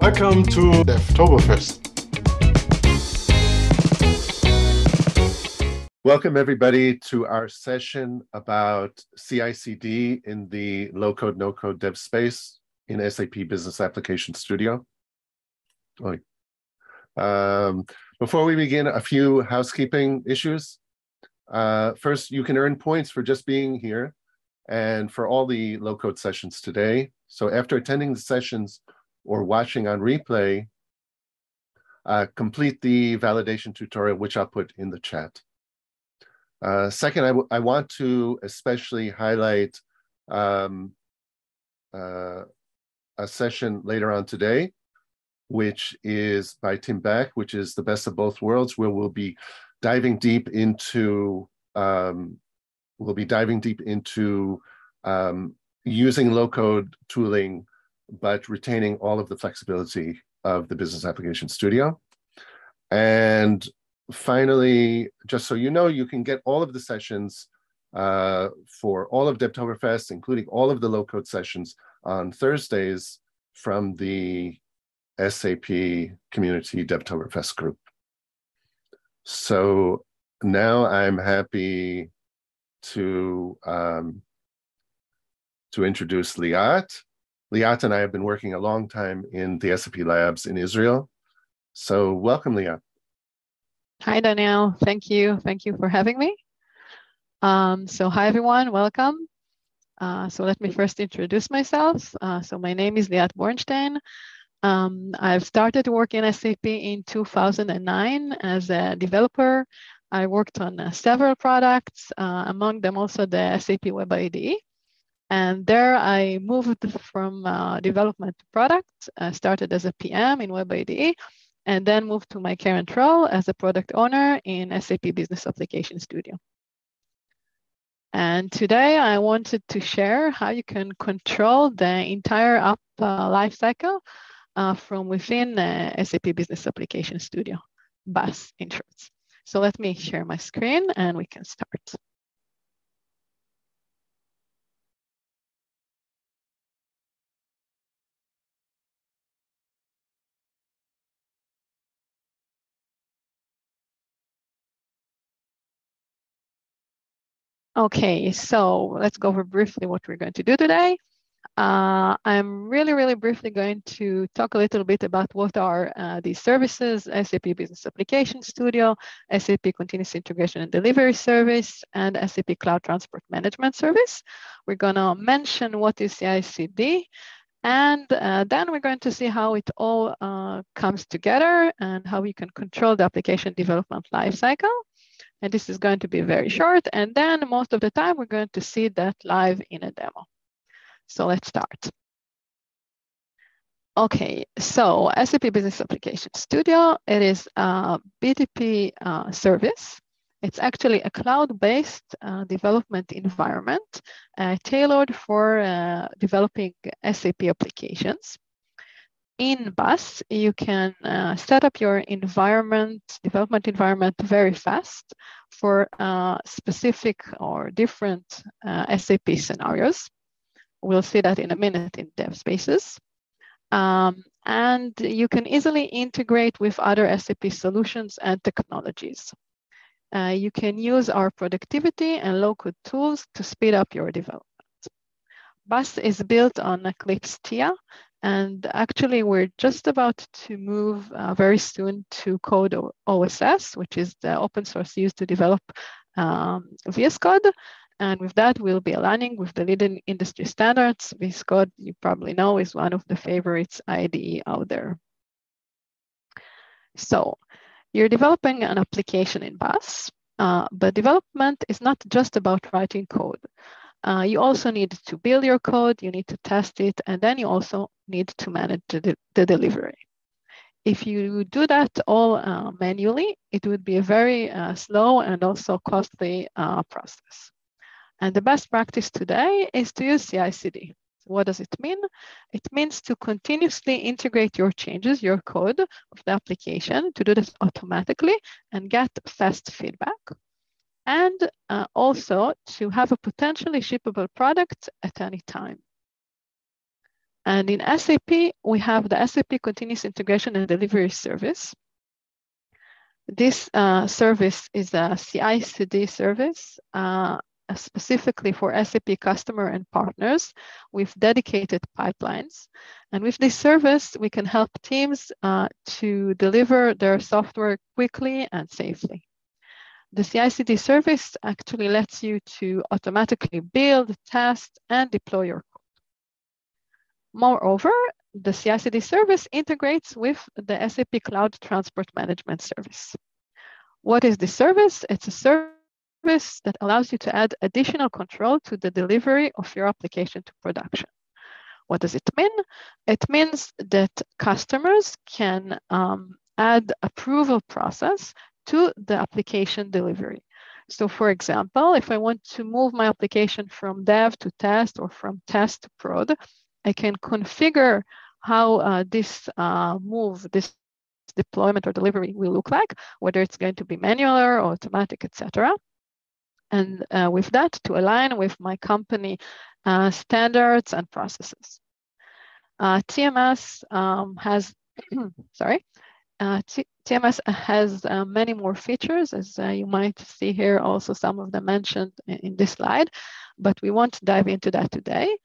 Welcome to Devtoberfest. Welcome, everybody, to our session about CI/CD in the low code, no code dev space in SAP Business Application Studio. Um, before we begin, a few housekeeping issues. Uh, first, you can earn points for just being here and for all the low code sessions today. So after attending the sessions or watching on replay, uh, complete the validation tutorial, which I'll put in the chat. Uh, second, I, I want to especially highlight um, uh, a session later on today, which is by Tim Beck, which is the best of both worlds, where we'll be diving deep into um, we'll be diving deep into um, using low code tooling, but retaining all of the flexibility of the Business Application Studio. And finally, just so you know, you can get all of the sessions uh, for all of Devtoberfest, including all of the low code sessions on Thursdays from the SAP Community Devtoberfest group. So now I'm happy to um, to introduce Liat. Liat and I have been working a long time in the SAP labs in Israel. So welcome, Liat. Hi, Daniel. Thank you. Thank you for having me. Um, so hi, everyone. Welcome. Uh, so let me first introduce myself. Uh, so my name is Liat Bornstein. Um, I've started to work in SAP in 2009 as a developer. I worked on uh, several products, uh, among them also the SAP Web IDE. And there I moved from uh, development to product, I started as a PM in Web IDE, and then moved to my current role as a product owner in SAP Business Application Studio. And today I wanted to share how you can control the entire app uh, lifecycle uh, from within uh, SAP Business Application Studio, BAS in short. So let me share my screen and we can start. Okay, so let's go over briefly what we're going to do today. Uh, I'm really, really briefly going to talk a little bit about what are uh, these services, SAP Business Application Studio, SAP Continuous Integration and Delivery Service, and SAP Cloud Transport Management Service. We're gonna mention what is CI/CD, and uh, then we're going to see how it all uh, comes together and how we can control the application development lifecycle. And this is going to be very short. And then most of the time, we're going to see that live in a demo. So let's start. Okay, so SAP Business Application Studio, it is a BTP uh, service. It's actually a cloud-based uh, development environment uh, tailored for uh, developing SAP applications. In BAS you can uh, set up your environment, development environment very fast for uh, specific or different SAP scenarios. We'll see that in a minute in dev spaces. Um, and you can easily integrate with other SAP solutions and technologies. Uh, you can use our productivity and low-code tools to speed up your development. BAS is built on Eclipse Theia, and actually we're just about to move uh, very soon to Code OSS, which is the open source used to develop um, VS Code. And with that, we'll be aligning with the leading industry standards. VS Code, you probably know, is one of the favorites IDE out there. So you're developing an application in BAS, uh, but development is not just about writing code. Uh, you also need to build your code, you need to test it, and then you also need to manage the, the delivery. If you do that all uh, manually, it would be a very uh, slow and also costly uh, process. And the best practice today is to use CI/CD. What does it mean? It means to continuously integrate your changes, your code of the application, to do this automatically and get fast feedback. And uh, also to have a potentially shippable product at any time. And in SAP, we have the SAP Continuous Integration and Delivery Service. This uh, service is a CI/CD service uh, specifically for SAP customer and partners with dedicated pipelines. And with this service, we can help teams uh, to deliver their software quickly and safely. The CI/CD service actually lets you to automatically build, test, and deploy your code. Moreover, the CI/CD service integrates with the SAP Cloud Transport Management Service. What is this service? It's a service that allows you to add additional control to the delivery of your application to production. What does it mean? It means that customers can um, add approval process to the application delivery. So for example, if I want to move my application from dev to test or from test to prod, I can configure how uh, this uh, move, this deployment or delivery will look like, whether it's going to be manual or automatic, etc. And uh, with that, to align with my company uh, standards and processes. Uh, TMS um, has, sorry, uh, TMS has many more features, as you might see here, also some of them mentioned in, this slide, but we won't dive into that today.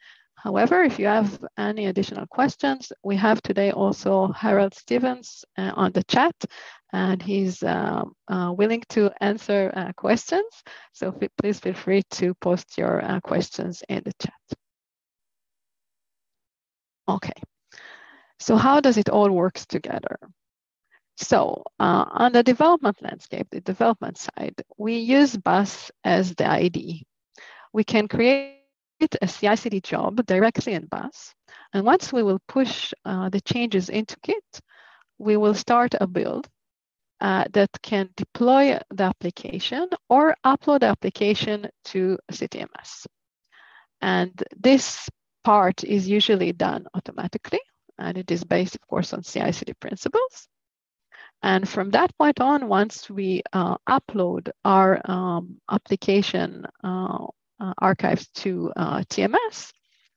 However, if you have any additional questions, we have today also Harold Stevens uh, on the chat, and he's uh, uh, willing to answer uh, questions. So please feel free to post your uh, questions in the chat. Okay, so how does it all work together? So uh, on the development landscape, the development side, we use BAS as the IDE. We can create a CI/CD job directly in BAS. And once we will push uh, the changes into Git, we will start a build uh, that can deploy the application or upload the application to CTMS. And this part is usually done automatically, and it is based, of course, on CI/CD principles. And from that point on, once we uh, upload our um, application uh, uh, archives to uh, TMS,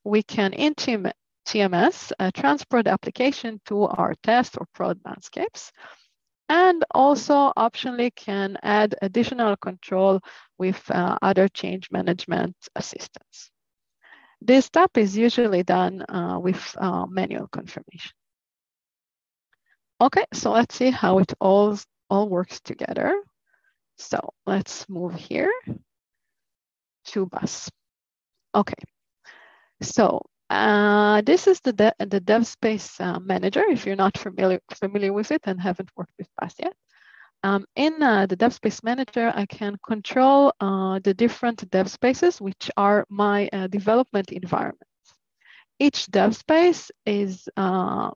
we can in TMS uh, transport the application to our test or prod landscapes and also optionally can add additional control with uh, other change management assistance. This step is usually done uh, with uh, manual confirmation. Okay, so let's see how it all, all works together. So let's move here to BAS. Okay, so uh, this is the, de the DevSpace uh, Manager, if you're not familiar, familiar with it and haven't worked with BAS yet. Um, in uh, the DevSpace Manager, I can control uh, the different dev spaces, which are my uh, development environments. Each dev space is uh,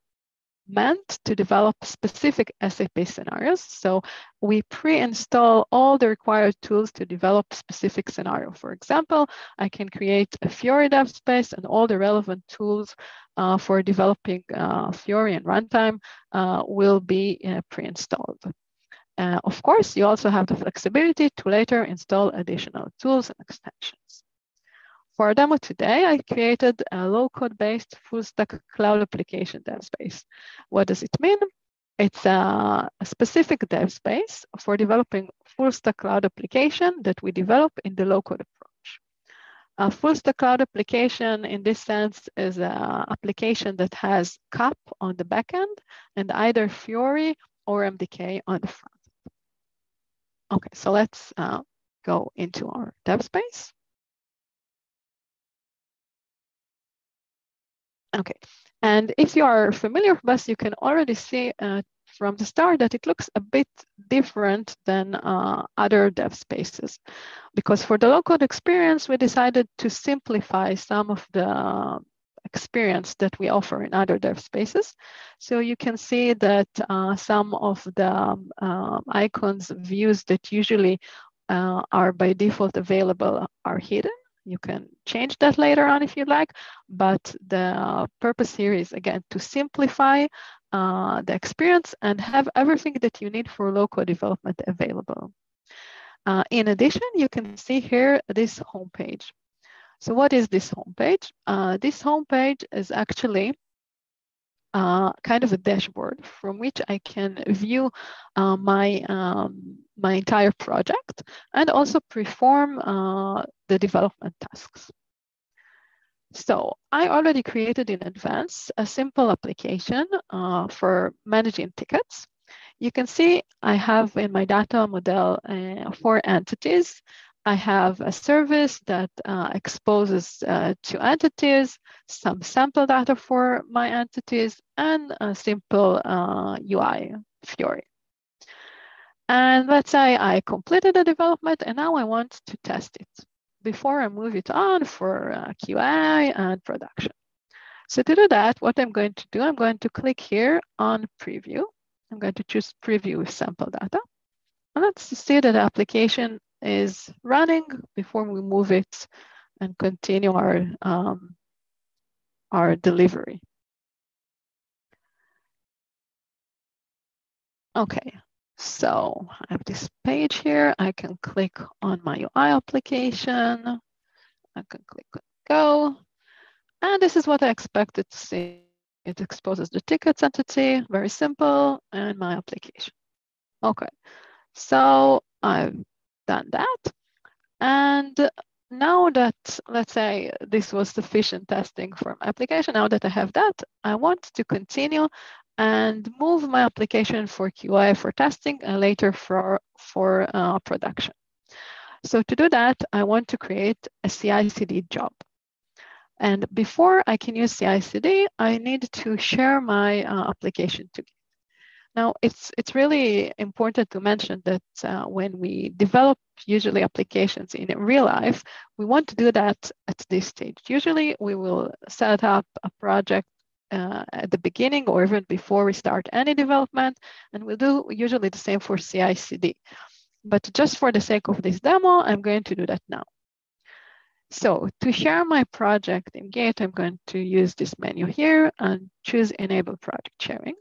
meant to develop specific SAP scenarios. So we pre-install all the required tools to develop specific scenario. For example, I can create a Fiori dev space and all the relevant tools uh, for developing uh, Fiori and runtime uh, will be uh, pre-installed. Uh, of course, you also have the flexibility to later install additional tools and extensions. For our demo today, I created a low-code based full-stack cloud application dev space. What does it mean? It's a, a specific dev space for developing full-stack cloud application that we develop in the low-code approach. A full-stack cloud application in this sense is an application that has CAP on the backend and either Fiori or MDK on the front. Okay, so let's uh, go into our dev space. Okay, and if you are familiar with BAS, you can already see uh, from the start that it looks a bit different than uh, other dev spaces. Because for the low-code experience, we decided to simplify some of the experience that we offer in other dev spaces. So you can see that uh, some of the um, icons, views that usually uh, are by default available are hidden. You can change that later on if you like, but the purpose here is again to simplify uh, the experience and have everything that you need for local development available. Uh, in addition, you can see here this homepage. So what is this homepage? Uh, this homepage is actually uh, kind of a dashboard from which I can view uh, my, um, my entire project and also perform uh, the development tasks. So I already created in advance a simple application uh, for managing tickets. You can see I have in my data model uh, four entities I have a service that exposes to entities, some sample data for my entities, and a simple uh, UI, Fiori. And let's say I completed the development and now I want to test it before I move it on for uh, QA and production. So to do that, what I'm going to do, I'm going to click here on preview. I'm going to choose preview with sample data. And let's see that the application is running before we move it and continue our, um, our delivery. Okay, so I have this page here. I can click on my UI application. I can click go. And this is what I expected to see. It exposes the tickets entity, very simple, and my application. Okay, so I've done that. And now that, let's say this was sufficient testing for my application, now that I have that, I want to continue and move my application for QA for testing and later for, for uh, production. So to do that, I want to create a CI/CD job. And before I can use CI/CD, I need to share my uh, application to Git. Now, it's, it's really important to mention that uh, when we develop usually applications in real life, we want to do that at this stage. Usually we will set up a project uh, at the beginning or even before we start any development, and we'll do usually the same for CI/CD. But just for the sake of this demo, I'm going to do that now. So to share my project in Git, I'm going to use this menu here and choose Enable Project Sharing.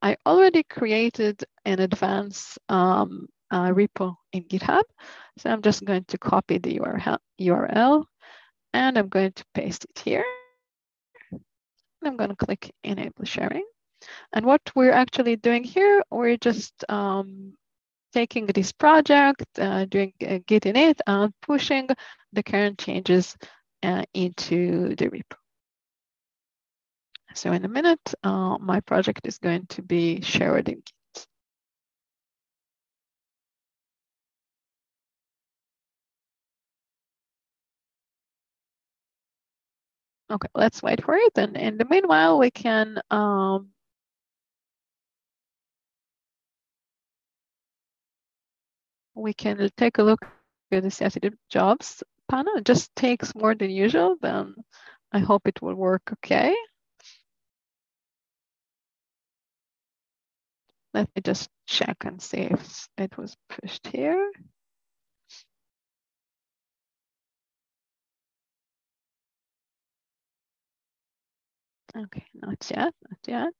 I already created an advanced um, uh, repo in GitHub. So I'm just going to copy the URL and I'm going to paste it here. I'm going to click enable sharing. And what we're actually doing here, we're just um, taking this project, uh, doing uh, git init and pushing the current changes uh, into the repo. So in a minute, uh, my project is going to be shared in Git. Okay, let's wait for it. And in the meanwhile, we can um, we can take a look at the CI/CD jobs panel. It just takes more than usual, then I hope it will work okay. Let me just check and see if it was pushed here. Okay, not yet, not yet.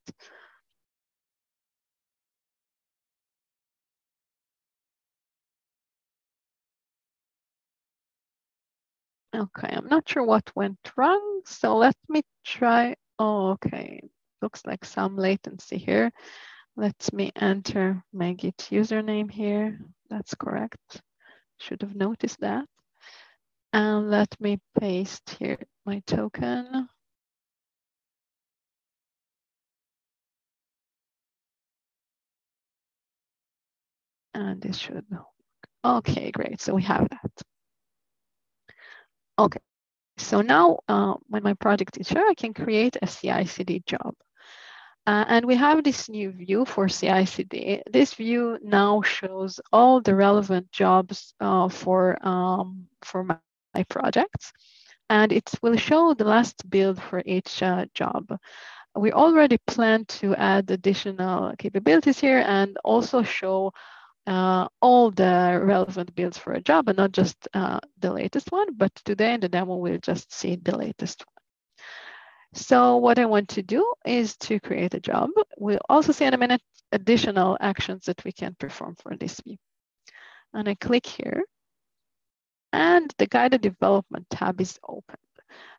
Okay, I'm not sure what went wrong, so let me try. Oh, okay, looks like some latency here. Let me enter my Git username here. That's correct. Should have noticed that. And let me paste here my token. And this should work. Okay, great. So we have that. Okay, so now uh, when my project is here, I can create a CI/CD job. Uh, and we have this new view for CI/CD. This view now shows all the relevant jobs uh, for, um, for my, my, projects. And it will show the last build for each uh, job. We already plan to add additional capabilities here and also show uh, all the relevant builds for a job and not just uh, the latest one. But today in the demo, we'll just see the latest one. So what I want to do is to create a job. We'll also see in a minute additional actions that we can perform for this view. And I click here. and the guided development tab is open.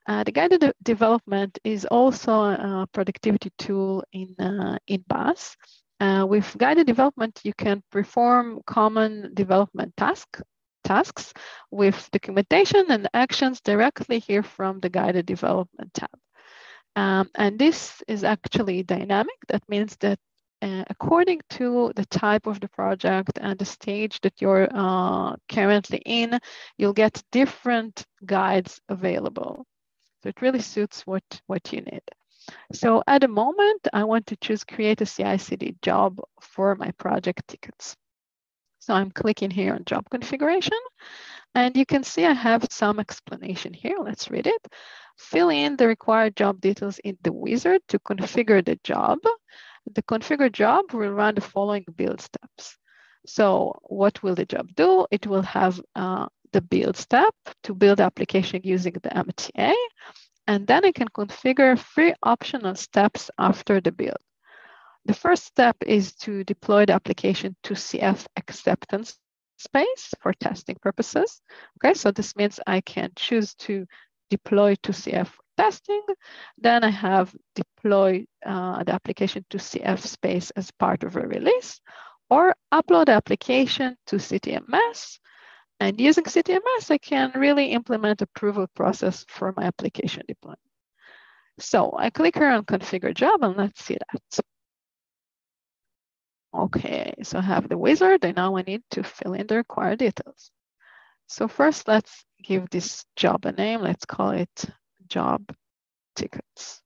Uh, the guided de development is also a productivity tool in, uh, in BAS. Uh, with guided development, you can perform common development task, tasks with documentation and actions directly here from the guided development tab. Um, and this is actually dynamic. That means that uh, according to the type of the project and the stage that you're uh, currently in, you'll get different guides available. So it really suits what, what you need. So at the moment, I want to choose create a CI/CD job for my project tickets. So I'm clicking here on job configuration and you can see I have some explanation here. Let's read it. Fill in the required job details in the wizard to configure the job. The configure job will run the following build steps. So what will the job do? It will have uh, the build step to build the application using the MTA. And then I can configure three optional steps after the build. The first step is to deploy the application to CF acceptance space for testing purposes. Okay, so this means I can choose to deploy to CF for testing. Then I have deploy uh, the application to CF space as part of a release or upload the application to CTMS. And using CTMS, I can really implement approval process for my application deployment. So I click here on configure job and let's see that. Okay, so I have the wizard and now I need to fill in the required details. So first let's give this job a name. Let's call it job tickets.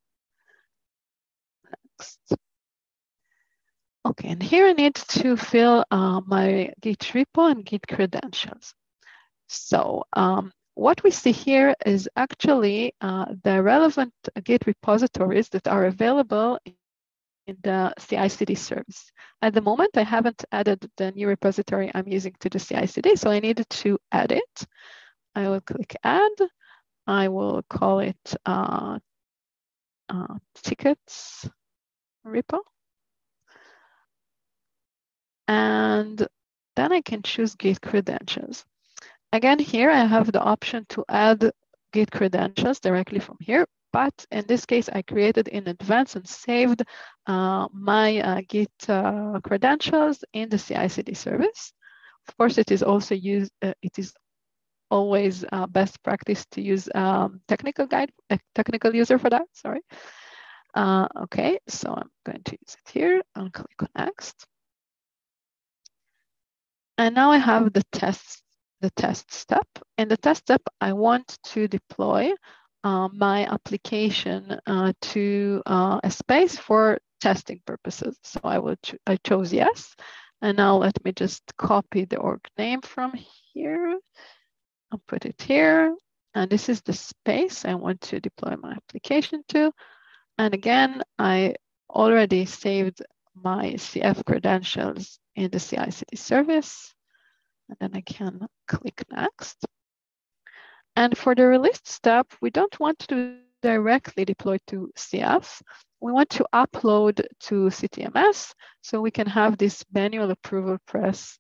Next. Okay, and here I need to fill uh, my Git repo and Git credentials. So um, what we see here is actually uh, the relevant Git repositories that are available in the CI/CD service. At the moment, I haven't added the new repository I'm using to the CI/CD, so I needed to add it. I will click Add. I will call it uh, uh, Tickets repo. And then I can choose Git credentials. Again, here I have the option to add Git credentials directly from here, but in this case, I created in advance and saved uh, my uh, Git uh, credentials in the CI/CD service. Of course, it is also used. Uh, it is always uh, best practice to use um, technical guide, a technical user for that. Sorry. Uh, okay, so I'm going to use it here. I'll click on next. And now I have the test, the test step. In the test step, I want to deploy uh, my application uh, to uh, a space for testing purposes. So I will ch I chose yes. And now let me just copy the org name from here. I'll put it here. And this is the space I want to deploy my application to. And again, I already saved my CF credentials in the CI/CD service. And then I can click next. And for the release step, we don't want to directly deploy to CF. We want to upload to CTMS so we can have this manual approval press,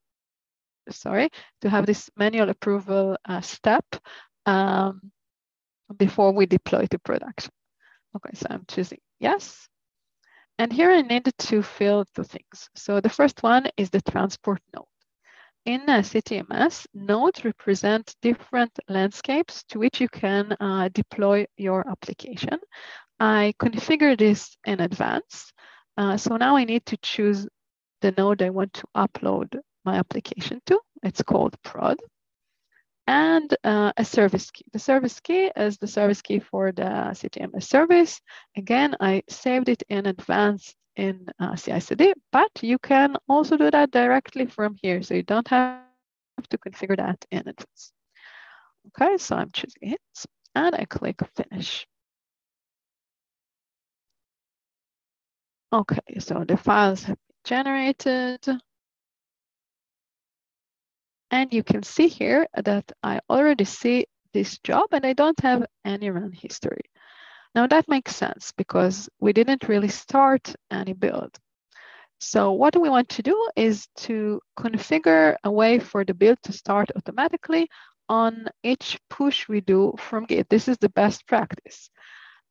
sorry, to have this manual approval uh, step um, before we deploy to production. Okay, so I'm choosing yes. And here I need to fill two things. So the first one is the transport node. In a CTMS, nodes represent different landscapes to which you can uh, deploy your application. I configure this in advance. Uh, so now I need to choose the node I want to upload my application to. It's called prod. And uh, a service key. The service key is the service key for the CTMS service. Again, I saved it in advance in uh, CI/CD, but you can also do that directly from here. So you don't have to configure that in advance. Okay, so I'm choosing it and I click finish. Okay, so the files have been generated. And you can see here that I already see this job and I don't have any run history. Now that makes sense because we didn't really start any build. So what we want to do is to configure a way for the build to start automatically on each push we do from Git. This is the best practice.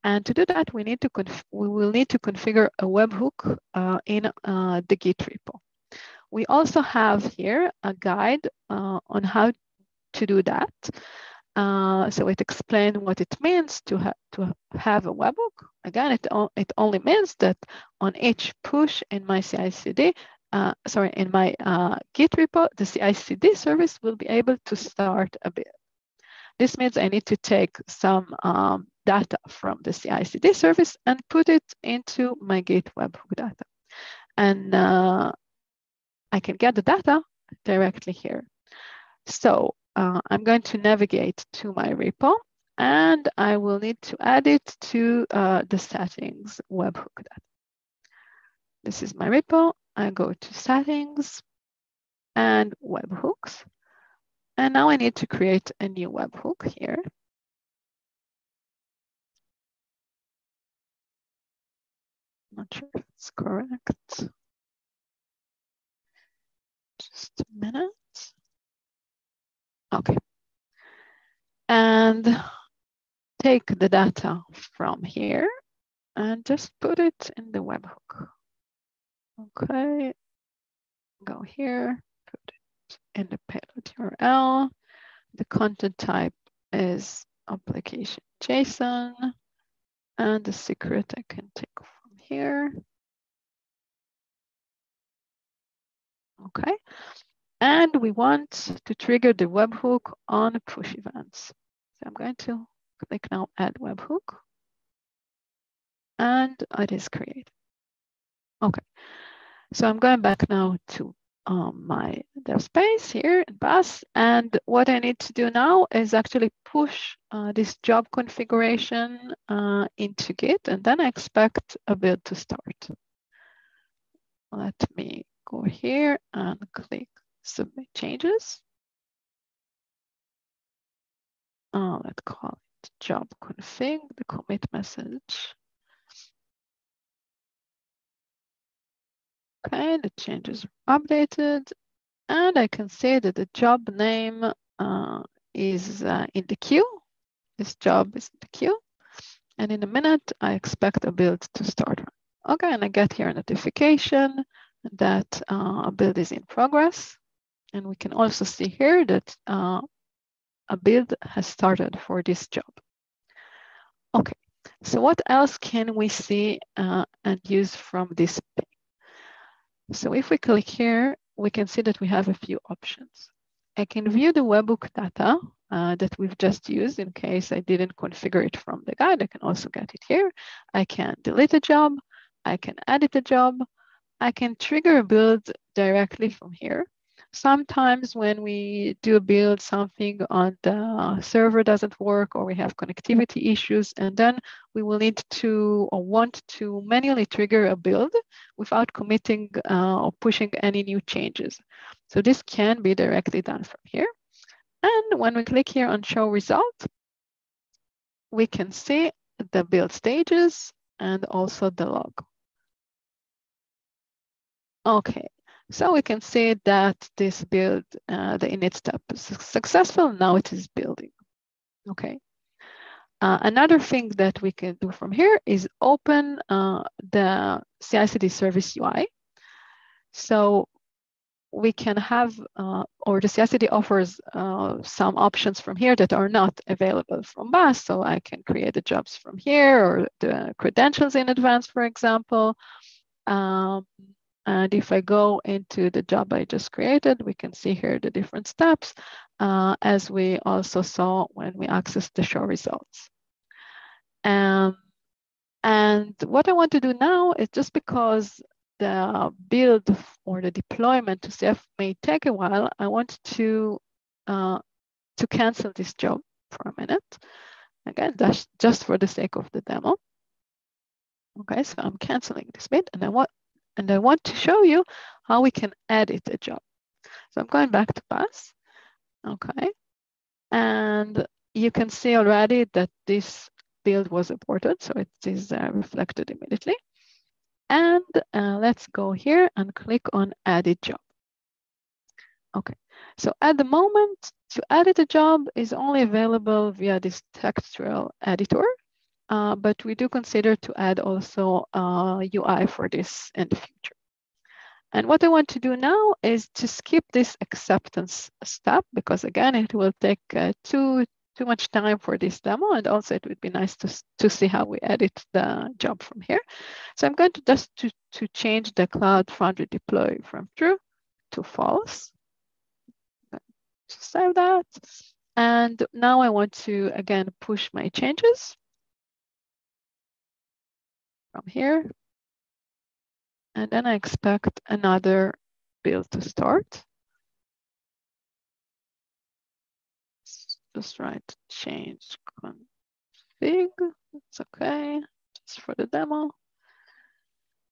And to do that, we need to we will need to configure a webhook uh, in uh, the Git repo. We also have here a guide uh, on how to do that. Uh, so it explains what it means to, ha to have a webhook. Again, it, it only means that on each push in my CI/CD, uh, sorry, in my uh, Git repo, the CI/CD service will be able to start a build. This means I need to take some um, data from the CI/CD service and put it into my Git webhook data, and uh, I can get the data directly here. So uh, I'm going to navigate to my repo and I will need to add it to uh, the settings webhook data. This is my repo. I go to settings and webhooks. And now I need to create a new webhook here. Not sure if it's correct. Just a minute. Okay. And take the data from here and just put it in the webhook. Okay, go here, put it in the payload URL. The content type is application JSON and the secret I can take from here. Okay, and we want to trigger the webhook on push events. So I'm going to click now add webhook and it is created. Okay, so I'm going back now to um, my dev space here in BAS. And what I need to do now is actually push uh, this job configuration uh, into Git, and then I expect a build to start. Let me go here and click submit changes. Uh, let's call it job config, the commit message. Okay, the changes are updated and I can see that the job name uh, is uh, in the queue. This job is in the queue. And in a minute, I expect a build to start. Okay, and I get here a notification that uh, a build is in progress. And we can also see here that uh, a build has started for this job. Okay, so what else can we see uh, and use from this pane? So if we click here, we can see that we have a few options. I can view the webhook data uh, that we've just used in case I didn't configure it from the guide. I can also get it here. I can delete a job. I can edit a job. I can trigger a build directly from here. Sometimes when we do a build something on the server doesn't work or we have connectivity issues, and then we will need to or want to manually trigger a build without committing uh, or pushing any new changes. So this can be directly done from here. And when we click here on show result, we can see the build stages and also the log. Okay, so we can see that this build, uh, the init step is successful. Now it is building. Okay. Uh, another thing that we can do from here is open uh, the CI/CD service UI. So we can have, uh, or the CI/CD offers uh, some options from here that are not available from BAS. So I can create the jobs from here or the credentials in advance, for example. Um, and if I go into the job I just created, we can see here the different steps, uh, as we also saw when we accessed the show results. Um, and what I want to do now is just because the build or the deployment to CF may take a while, I want to, uh, to cancel this job for a minute. Again, that's just for the sake of the demo. Okay, so I'm canceling this bit and I want and I want to show you how we can edit a job. So I'm going back to BAS. Okay. And you can see already that this build was aborted. So it is uh, reflected immediately. And uh, let's go here and click on edit job. Okay. So at the moment, to edit a job is only available via this textual editor, uh, but we do consider to add also uh, UI for this in the future. And what I want to do now is to skip this acceptance step because again, it will take uh, too, too much time for this demo. And also it would be nice to, to see how we edit the job from here. So I'm going to just to, to change the Cloud Foundry deploy from true to false. To save that. And now I want to, again, push my changes from here and then I expect another build to start. Just write change config. It's okay, just for the demo.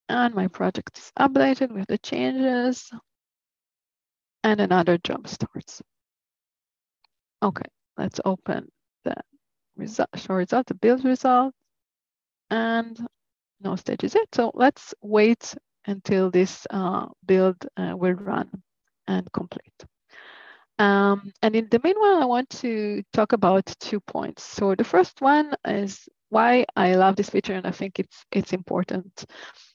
And my project is updated with the changes. And another job starts. Okay, let's open the result, show result, the build result. And no stages yet. So let's wait until this uh, build uh, will run and complete. Um, and in the meanwhile, I want to talk about two points. So the first one is why I love this feature and I think it's, it's important.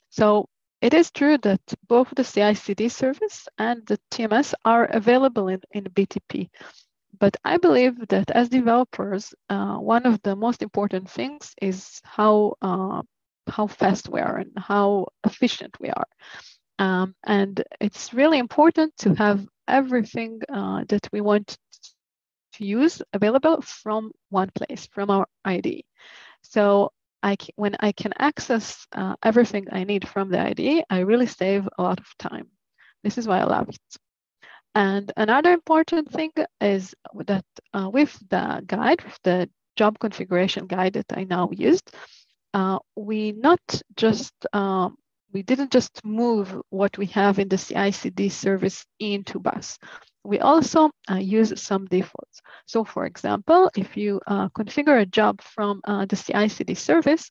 So it is true that both the CI/CD service and the TMS are available in, in BTP. But I believe that as developers, uh, one of the most important things is how uh, how fast we are and how efficient we are. Um, and it's really important to have everything uh, that we want to use available from one place, from our ID. So I can, when I can access uh, everything I need from the ID, I really save a lot of time. This is why I love it. And another important thing is that uh, with the guide, with the job configuration guide that I now used, uh, we not just uh, we didn't just move what we have in the CI/CD service into BAS. We also uh, use some defaults. So, for example, if you uh, configure a job from uh, the CI/CD service,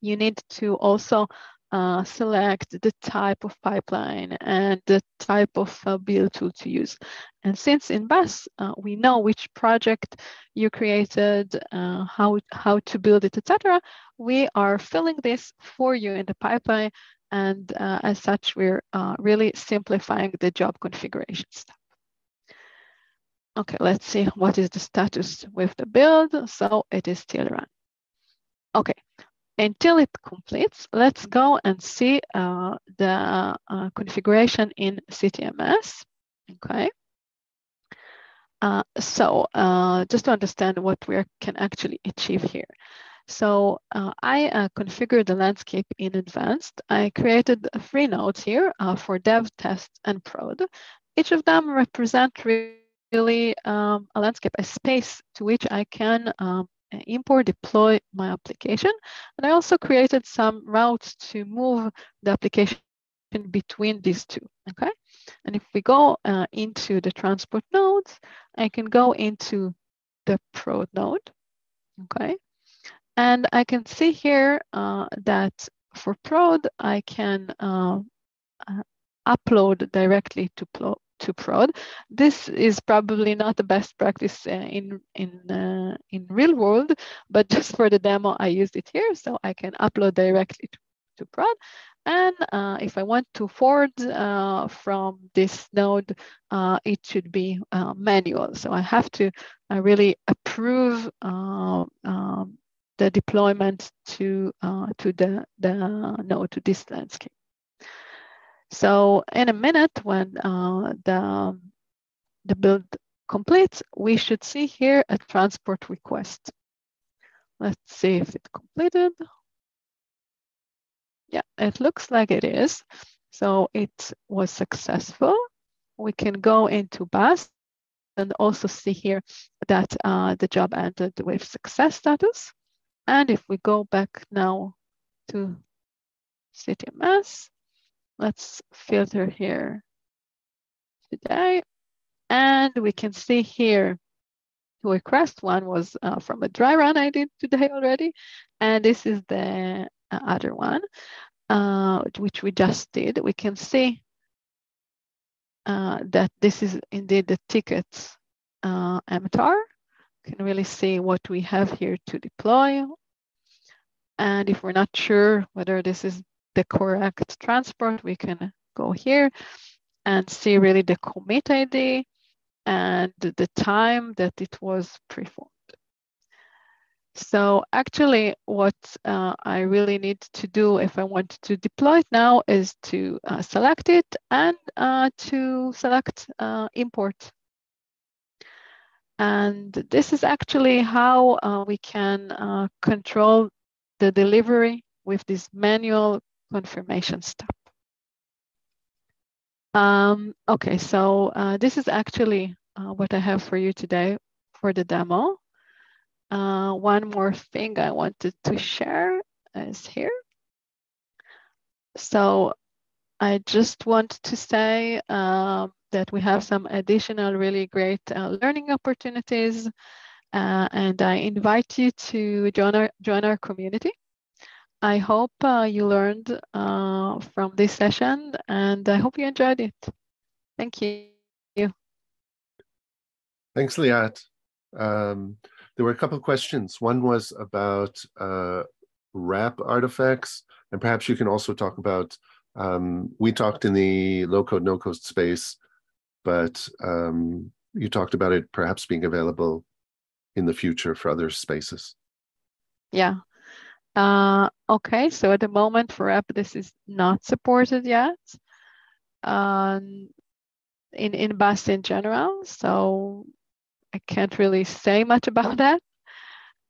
you need to also uh, select the type of pipeline and the type of uh, build tool to use. And since in BAS, uh, we know which project you created, uh, how, how to build it, etc., we are filling this for you in the pipeline. And uh, as such, we're uh, really simplifying the job configuration step. Okay, let's see what is the status with the build. So it is still run. Okay, until it completes, let's go and see uh, the uh, configuration in CTMS, okay? Uh, so uh, just to understand what we can actually achieve here. So uh, I uh, configured the landscape in advanced. I created three nodes here for dev, test, and prod. Each of them represent really um, a landscape, a space to which I can um, import, deploy my application. And I also created some routes to move the application between these two, okay? And if we go uh, into the transport nodes, I can go into the prod node, okay? And I can see here uh, that for prod, I can uh, uh upload directly to to prod. This is probably not the best practice uh, in in uh, in real world, but just for the demo, I used it here, so I can upload directly to, to prod. And uh, if I want to forward uh, from this node, uh, it should be uh, manual. So I have to really approve um, the deployment to to the the node to this landscape. So in a minute, when uh, the, the build completes, we should see here a transport request. Let's see if it completed. Yeah, it looks like it is. So it was successful. We can go into BAS and also see here that uh, the job ended with success status. And if we go back now to CTMS, Let's filter here today. And we can see here the request one was uh, from a dry run I did today already. And this is the uh, other one, uh, which we just did. We can see uh, that this is indeed the tickets uh, MTAR. You can really see what we have here to deploy. And if we're not sure whether this is the correct transport, we can go here and see really the commit ID and the time that it was performed. So actually what uh, I really need to do if I want to deploy it now is to uh, select it and uh, to select uh, import. And this is actually how uh, we can uh, control the delivery with this manual confirmation step. Um, okay, so this is actually what I have for you today for the demo. Uh, one more thing I wanted to share is here. So I just want to say um, that we have some additional really great uh, learning opportunities uh, and I invite you to join our, join our community. I hope uh, you learned uh, from this session and I hope you enjoyed it. Thank you. Thanks, Liat. Um, there were a couple of questions. One was about uh, RAP artifacts, and perhaps you can also talk about. Um, we talked in the low code, no code space, but um, you talked about it perhaps being available in the future for other spaces. Yeah. Uh, okay, so at the moment for app, this is not supported yet um, in, in BAS in general. So I can't really say much about that.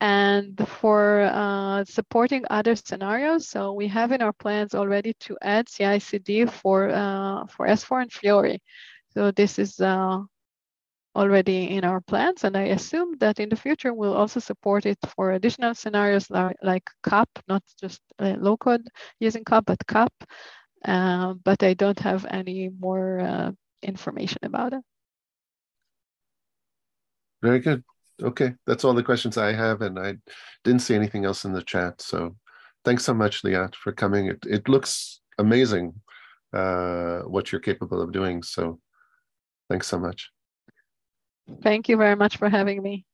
And for uh, supporting other scenarios, so we have in our plans already to add CI/CD for uh, for S4 and Fiori. So this is uh, already in our plans, and I assume that in the future we'll also support it for additional scenarios like, like CAP, not just uh, low code using CAP, but CAP. Uh, but I don't have any more uh, information about it. Very good. Okay, that's all the questions I have, and I didn't see anything else in the chat. So thanks so much, Liat, for coming. It, it looks amazing uh, what you're capable of doing. So thanks so much. Thank you very much for having me.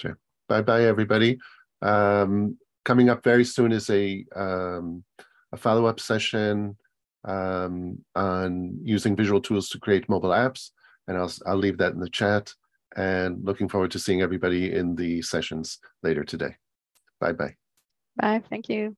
Sure. Bye bye, everybody. Um, coming up very soon is a, um, a follow up session um, on using visual tools to create mobile apps. And I'll, I'll leave that in the chat and looking forward to seeing everybody in the sessions later today. Bye bye. Bye. Thank you.